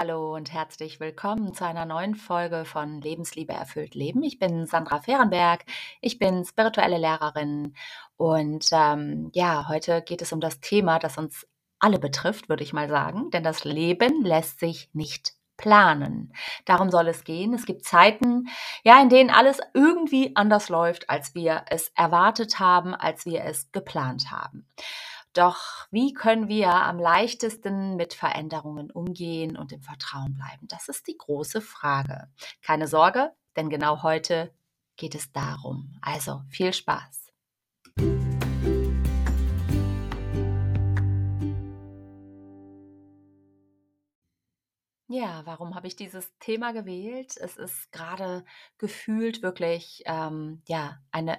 Hallo und herzlich willkommen zu einer neuen Folge von Lebensliebe erfüllt Leben. Ich bin Sandra Fehrenberg, ich bin spirituelle Lehrerin und ähm, ja, heute geht es um das Thema, das uns alle betrifft, würde ich mal sagen, denn das Leben lässt sich nicht planen. Darum soll es gehen. Es gibt Zeiten, ja, in denen alles irgendwie anders läuft, als wir es erwartet haben, als wir es geplant haben. Doch wie können wir am leichtesten mit Veränderungen umgehen und im Vertrauen bleiben? Das ist die große Frage. Keine Sorge, denn genau heute geht es darum. Also viel Spaß. Ja, warum habe ich dieses Thema gewählt? Es ist gerade gefühlt wirklich ähm, ja eine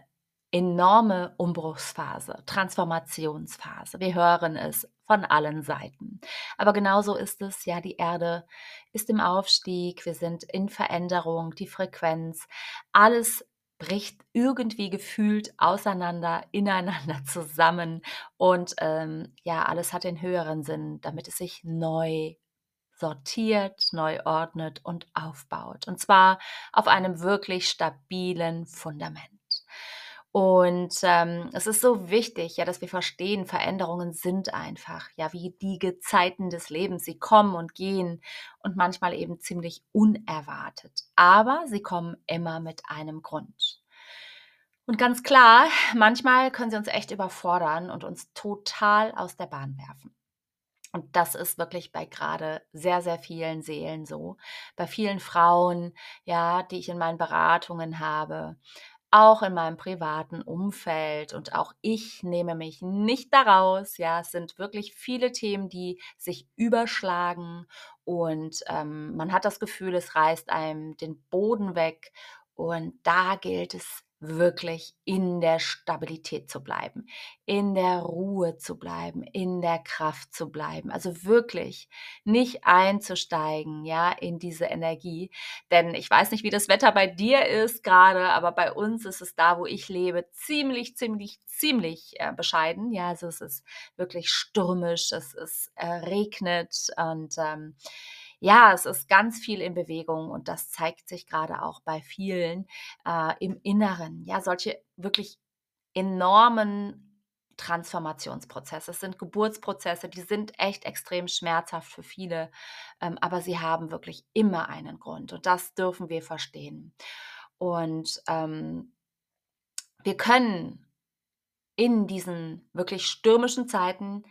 enorme Umbruchsphase, Transformationsphase. Wir hören es von allen Seiten. Aber genauso ist es, ja, die Erde ist im Aufstieg, wir sind in Veränderung, die Frequenz, alles bricht irgendwie gefühlt auseinander, ineinander zusammen und ähm, ja, alles hat den höheren Sinn, damit es sich neu sortiert, neu ordnet und aufbaut. Und zwar auf einem wirklich stabilen Fundament. Und ähm, es ist so wichtig, ja, dass wir verstehen, Veränderungen sind einfach, ja, wie die Gezeiten des Lebens. Sie kommen und gehen und manchmal eben ziemlich unerwartet. Aber sie kommen immer mit einem Grund. Und ganz klar, manchmal können sie uns echt überfordern und uns total aus der Bahn werfen. Und das ist wirklich bei gerade sehr, sehr vielen Seelen so. Bei vielen Frauen, ja, die ich in meinen Beratungen habe, auch in meinem privaten Umfeld und auch ich nehme mich nicht daraus. Ja, es sind wirklich viele Themen, die sich überschlagen und ähm, man hat das Gefühl, es reißt einem den Boden weg und da gilt es wirklich in der Stabilität zu bleiben, in der Ruhe zu bleiben, in der Kraft zu bleiben. Also wirklich nicht einzusteigen, ja, in diese Energie. Denn ich weiß nicht, wie das Wetter bei dir ist gerade, aber bei uns ist es da, wo ich lebe, ziemlich, ziemlich, ziemlich äh, bescheiden. Ja, also es ist wirklich stürmisch, es ist äh, regnet und ähm, ja, es ist ganz viel in Bewegung und das zeigt sich gerade auch bei vielen äh, im Inneren. Ja, solche wirklich enormen Transformationsprozesse. Es sind Geburtsprozesse, die sind echt extrem schmerzhaft für viele, ähm, aber sie haben wirklich immer einen Grund und das dürfen wir verstehen. Und ähm, wir können in diesen wirklich stürmischen Zeiten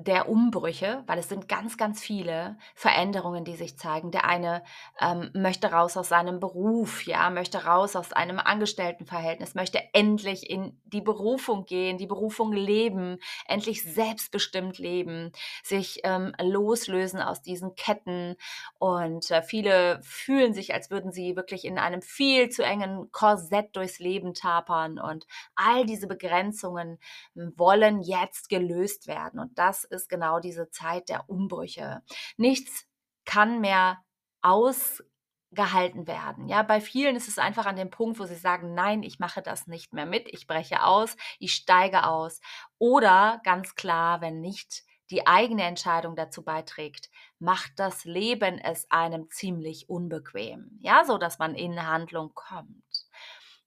der Umbrüche, weil es sind ganz, ganz viele Veränderungen, die sich zeigen. Der eine ähm, möchte raus aus seinem Beruf, ja, möchte raus aus einem Angestelltenverhältnis, möchte endlich in die Berufung gehen, die Berufung leben, endlich selbstbestimmt leben, sich ähm, loslösen aus diesen Ketten. Und äh, viele fühlen sich, als würden sie wirklich in einem viel zu engen Korsett durchs Leben tapern. Und all diese Begrenzungen wollen jetzt gelöst werden. Und das ist genau diese Zeit der Umbrüche. Nichts kann mehr ausgehalten werden. Ja, bei vielen ist es einfach an dem Punkt, wo sie sagen, nein, ich mache das nicht mehr mit, ich breche aus, ich steige aus. Oder ganz klar, wenn nicht die eigene Entscheidung dazu beiträgt, macht das Leben es einem ziemlich unbequem. Ja, so dass man in Handlung kommt.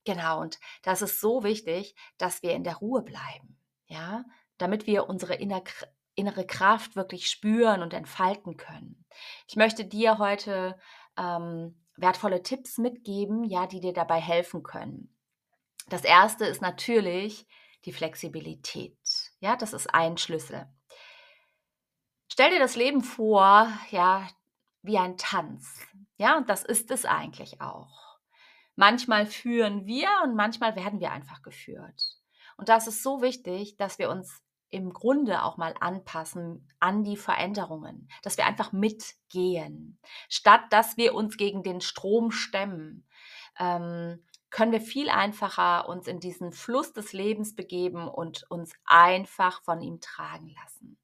Genau, und das ist so wichtig, dass wir in der Ruhe bleiben. Ja, damit wir unsere innere Kraft wirklich spüren und entfalten können. Ich möchte dir heute ähm, wertvolle Tipps mitgeben, ja, die dir dabei helfen können. Das erste ist natürlich die Flexibilität. Ja, das ist ein Schlüssel. Stell dir das Leben vor, ja, wie ein Tanz. Ja, und das ist es eigentlich auch. Manchmal führen wir und manchmal werden wir einfach geführt. Und das ist so wichtig, dass wir uns im Grunde auch mal anpassen an die Veränderungen, dass wir einfach mitgehen, statt dass wir uns gegen den Strom stemmen. Ähm, können wir viel einfacher uns in diesen Fluss des Lebens begeben und uns einfach von ihm tragen lassen.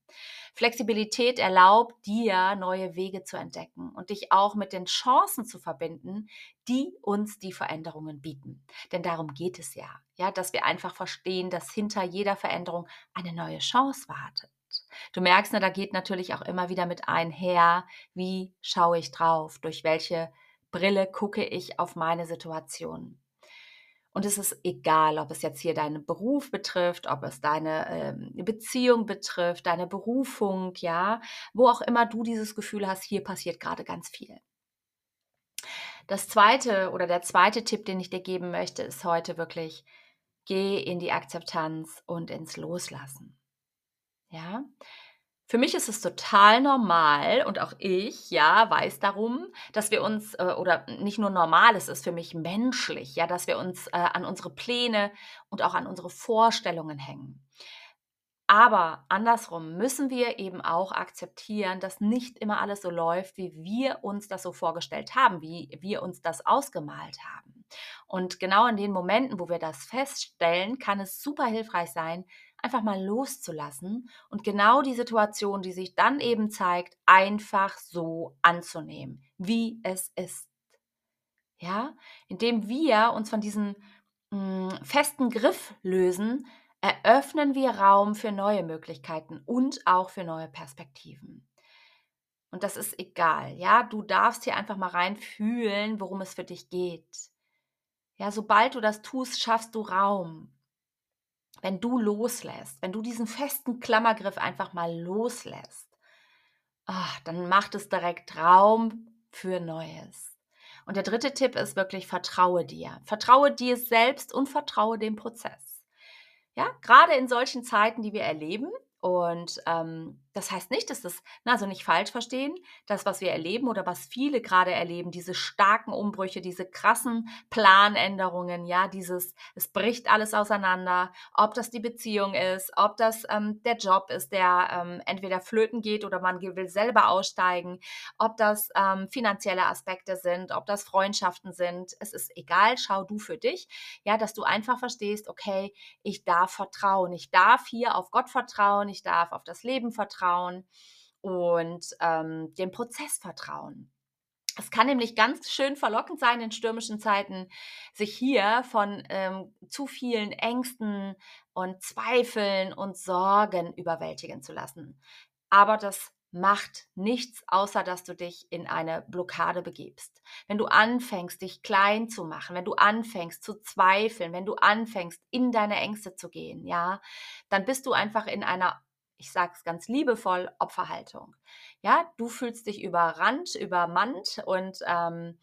Flexibilität erlaubt dir, neue Wege zu entdecken und dich auch mit den Chancen zu verbinden, die uns die Veränderungen bieten. Denn darum geht es ja, ja, dass wir einfach verstehen, dass hinter jeder Veränderung eine neue Chance wartet. Du merkst, ne, da geht natürlich auch immer wieder mit einher, wie schaue ich drauf, durch welche Brille gucke ich auf meine Situation. Und es ist egal, ob es jetzt hier deinen Beruf betrifft, ob es deine ähm, Beziehung betrifft, deine Berufung, ja, wo auch immer du dieses Gefühl hast, hier passiert gerade ganz viel. Das zweite oder der zweite Tipp, den ich dir geben möchte, ist heute wirklich, geh in die Akzeptanz und ins Loslassen. Ja, für mich ist es total normal und auch ich, ja, weiß darum, dass wir uns, äh, oder nicht nur normal, es ist für mich menschlich, ja, dass wir uns äh, an unsere Pläne und auch an unsere Vorstellungen hängen. Aber andersrum müssen wir eben auch akzeptieren, dass nicht immer alles so läuft, wie wir uns das so vorgestellt haben, wie wir uns das ausgemalt haben. Und genau in den Momenten, wo wir das feststellen, kann es super hilfreich sein, einfach mal loszulassen und genau die Situation, die sich dann eben zeigt, einfach so anzunehmen, wie es ist. Ja, indem wir uns von diesem mh, hm, festen Griff lösen, eröffnen wir Raum für neue Möglichkeiten und auch für neue Perspektiven. Und das ist egal, ja, du darfst hier einfach mal reinfühlen, worum es für dich geht. Ja, sobald du das tust, schaffst du Raum. Wenn du loslässt, wenn du diesen festen Klammergriff einfach mal loslässt, ach, dann macht es direkt Raum für Neues. Und der dritte Tipp ist wirklich, vertraue dir. Vertraue dir selbst und vertraue dem Prozess. Ja, gerade in solchen Zeiten, die wir erleben. Und ähm, das heißt nicht, dass das, also nicht falsch verstehen, das, was wir erleben oder was viele gerade erleben, diese starken Umbrüche, diese krassen Planänderungen, ja, dieses, es bricht alles auseinander, ob das die Beziehung ist, ob das ähm, der Job ist, der ähm, entweder flöten geht oder man will selber aussteigen, ob das ähm, finanzielle Aspekte sind, ob das Freundschaften sind, es ist egal, schau du für dich, ja, dass du einfach verstehst, okay, ich darf vertrauen, ich darf hier auf Gott vertrauen, ich darf auf das Leben vertrauen, vertrauen und ähm, dem Prozess vertrauen. Es kann nämlich ganz schön verlockend sein, in stürmischen Zeiten sich hier von ähm, zu vielen Ängsten und Zweifeln und Sorgen überwältigen zu lassen. Aber das macht nichts, außer dass du dich in eine Blockade begibst. Wenn du anfängst, dich klein zu machen, wenn du anfängst zu zweifeln, wenn du anfängst, in deine Ängste zu gehen, ja, dann bist du einfach in einer ich sage es ganz liebevoll, Opferhaltung. Ja, du fühlst dich überrannt, übermannt und ähm,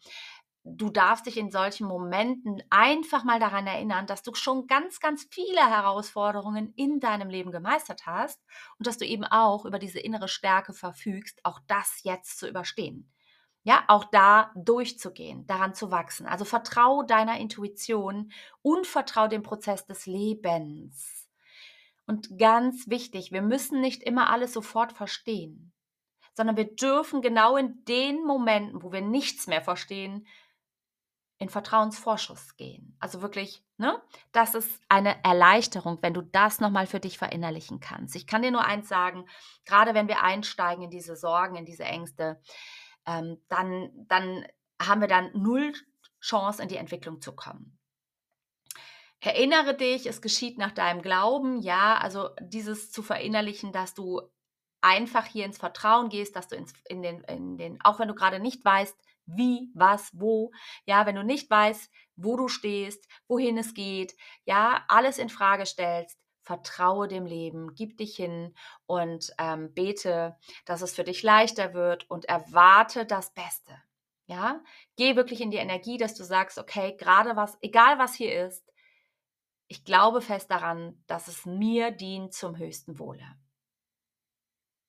du darfst dich in solchen Momenten einfach mal daran erinnern, dass du schon ganz, ganz viele Herausforderungen in deinem Leben gemeistert hast und dass du eben auch über diese innere Stärke verfügst, auch das jetzt zu überstehen. Ja, auch da durchzugehen, daran zu wachsen. Also vertrau deiner Intuition und vertrau dem Prozess des Lebens. Und ganz wichtig, wir müssen nicht immer alles sofort verstehen, sondern wir dürfen genau in den Momenten, wo wir nichts mehr verstehen, in Vertrauensvorschuss gehen. Also wirklich, ne? Das ist eine Erleichterung, wenn du das nochmal für dich verinnerlichen kannst. Ich kann dir nur eins sagen, gerade wenn wir einsteigen in diese Sorgen, in diese Ängste, ähm, dann, dann haben wir dann null Chance, in die Entwicklung zu kommen. Erinnere dich, es geschieht nach deinem Glauben, ja, also dieses zu verinnerlichen, dass du einfach hier ins Vertrauen gehst, dass du ins, in, den, in den, auch wenn du gerade nicht weißt, wie, was, wo, ja, wenn du nicht weißt, wo du stehst, wohin es geht, ja, alles in Frage stellst, vertraue dem Leben, gib dich hin und ähm, bete, dass es für dich leichter wird und erwarte das Beste. Ja, geh wirklich in die Energie, dass du sagst, okay, gerade was, egal was hier ist, ich glaube fest daran, dass es mir dient zum höchsten Wohle.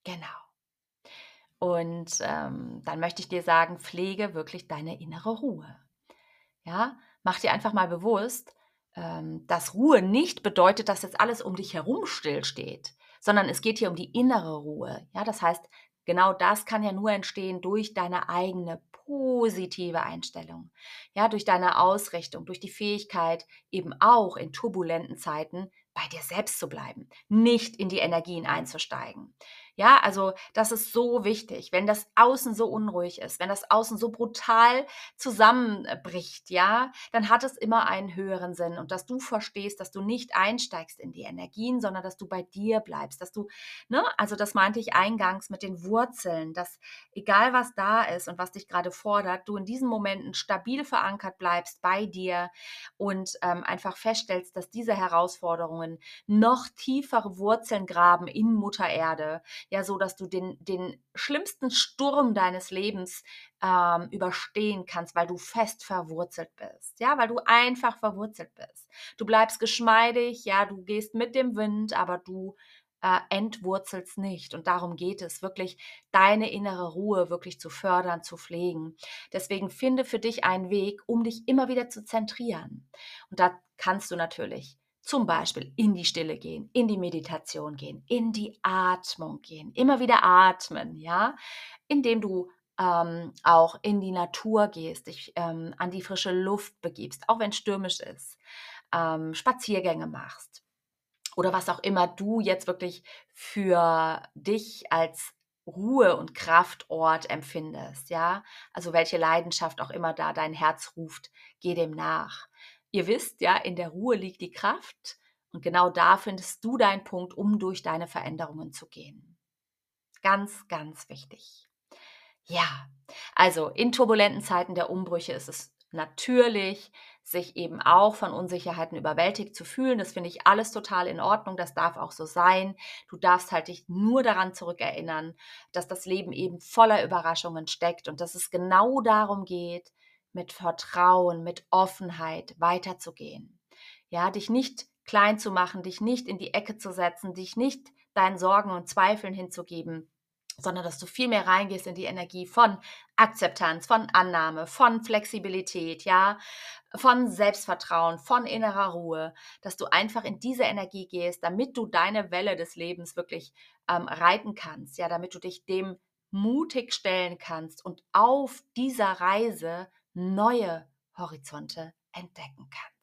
Genau. Und ähm, dann möchte ich dir sagen, pflege wirklich deine innere Ruhe. Ja, mach dir einfach mal bewusst, ähm, dass Ruhe nicht bedeutet, dass jetzt alles um dich herum stillsteht, sondern es geht hier um die innere Ruhe. Ja, das heißt, genau das kann ja nur entstehen durch deine eigene positive Einstellung. Ja, durch deine Ausrichtung, durch die Fähigkeit, eben auch in turbulenten Zeiten bei dir selbst zu bleiben, nicht in die Energien einzusteigen. Ja, also das ist so wichtig, wenn das Außen so unruhig ist, wenn das Außen so brutal zusammenbricht, ja, dann hat es immer einen höheren Sinn. Und dass du verstehst, dass du nicht einsteigst in die Energien, sondern dass du bei dir bleibst, dass du, ne, also das meinte ich eingangs mit den Wurzeln, dass egal was da ist und was dich gerade fordert, du in diesen Momenten stabil verankert bleibst bei dir und ähm, einfach feststellst, dass diese Herausforderungen noch tiefere Wurzeln graben in Mutter Erde, ja so, dass du den, den schlimmsten Sturm deines Lebens ähm, überstehen kannst, weil du fest verwurzelt bist, ja, weil du einfach verwurzelt bist. Du bleibst geschmeidig, ja, du gehst mit dem Wind, aber du äh, entwurzelst nicht. Und darum geht es, wirklich deine innere Ruhe wirklich zu fördern, zu pflegen. Deswegen finde für dich einen Weg, um dich immer wieder zu zentrieren. Und da kannst du natürlich zum Beispiel in die Stille gehen, in die Meditation gehen, in die Atmung gehen, immer wieder atmen, ja, indem du ähm, auch in die Natur gehst, dich ähm, an die frische Luft begibst, auch wenn stürmisch ist, ähm, Spaziergänge machst. Oder was auch immer du jetzt wirklich für dich als Ruhe- und Kraftort empfindest, ja, also welche Leidenschaft auch immer da dein Herz ruft, geh dem nach. Ihr wisst, ja, in der Ruhe liegt die Kraft und genau da findest du deinen Punkt, um durch deine Veränderungen zu gehen. Ganz, ganz wichtig. Ja, also in turbulenten Zeiten der Umbrüche ist es natürlich, sich eben auch von Unsicherheiten überwältigt zu fühlen. Das finde ich alles total in Ordnung. Das darf auch so sein. Du darfst halt dich nur daran zurückerinnern, dass das Leben eben voller Überraschungen steckt und dass es genau darum geht, mit Vertrauen, mit Offenheit weiterzugehen. Ja, dich nicht klein zu machen, dich nicht in die Ecke zu setzen, dich nicht deinen Sorgen und Zweifeln hinzugeben, sondern dass du viel mehr reingehst in die Energie von Akzeptanz, von Annahme, von Flexibilität, ja, von Selbstvertrauen, von innerer Ruhe, dass du einfach in diese Energie gehst, damit du deine Welle des Lebens wirklich ähm, reiten kannst, ja, damit du dich dem mutig stellen kannst und auf dieser Reise neue Horizonte entdecken kannst.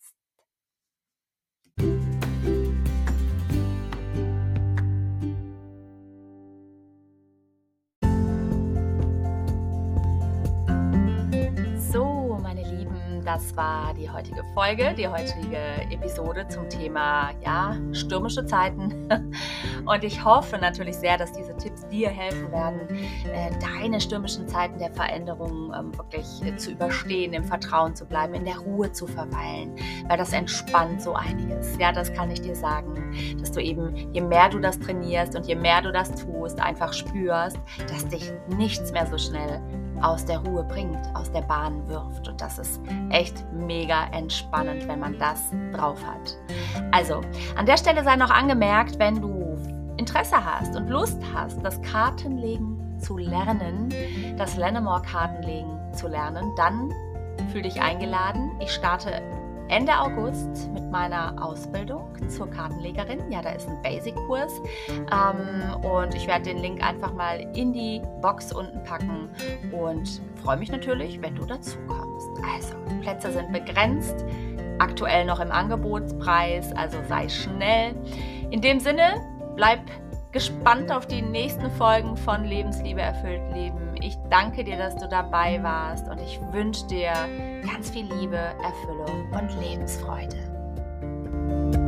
Das war die heutige Folge, die heutige Episode zum Thema ja, stürmische Zeiten. Und ich hoffe natürlich sehr, dass diese Tipps dir helfen werden, äh, deine stürmischen Zeiten der Veränderung ähm, wirklich äh, zu überstehen, im Vertrauen zu bleiben, in der Ruhe zu verweilen, weil das entspannt so einiges. Ja, das kann ich dir sagen, dass du eben, je mehr du das trainierst und je mehr du das tust, einfach spürst, dass dich nichts mehr so schnell aus der Ruhe bringt, aus der Bahn wirft. Und das ist echt mega entspannend, wenn man das drauf hat. Also, an der Stelle sei noch angemerkt, wenn du Interesse hast und Lust hast, das Kartenlegen zu lernen, das Lennemore-Kartenlegen zu lernen, dann fühl dich eingeladen. Ich starte Ende August mit meiner Ausbildung zur Kartenlegerin. Ja, da ist ein Basic-Kurs ähm, und ich werde den Link einfach mal in die Box unten packen und freue mich natürlich, wenn du dazu kommst. Also, Plätze sind begrenzt, aktuell noch im Angebotspreis, also sei schnell. In dem Sinne, bleib gespannt auf die nächsten Folgen von Lebensliebe erfüllt Leben. Ich danke dir, dass du dabei warst und ich wünsche dir ganz viel Liebe, Erfüllung und Lebensfreude.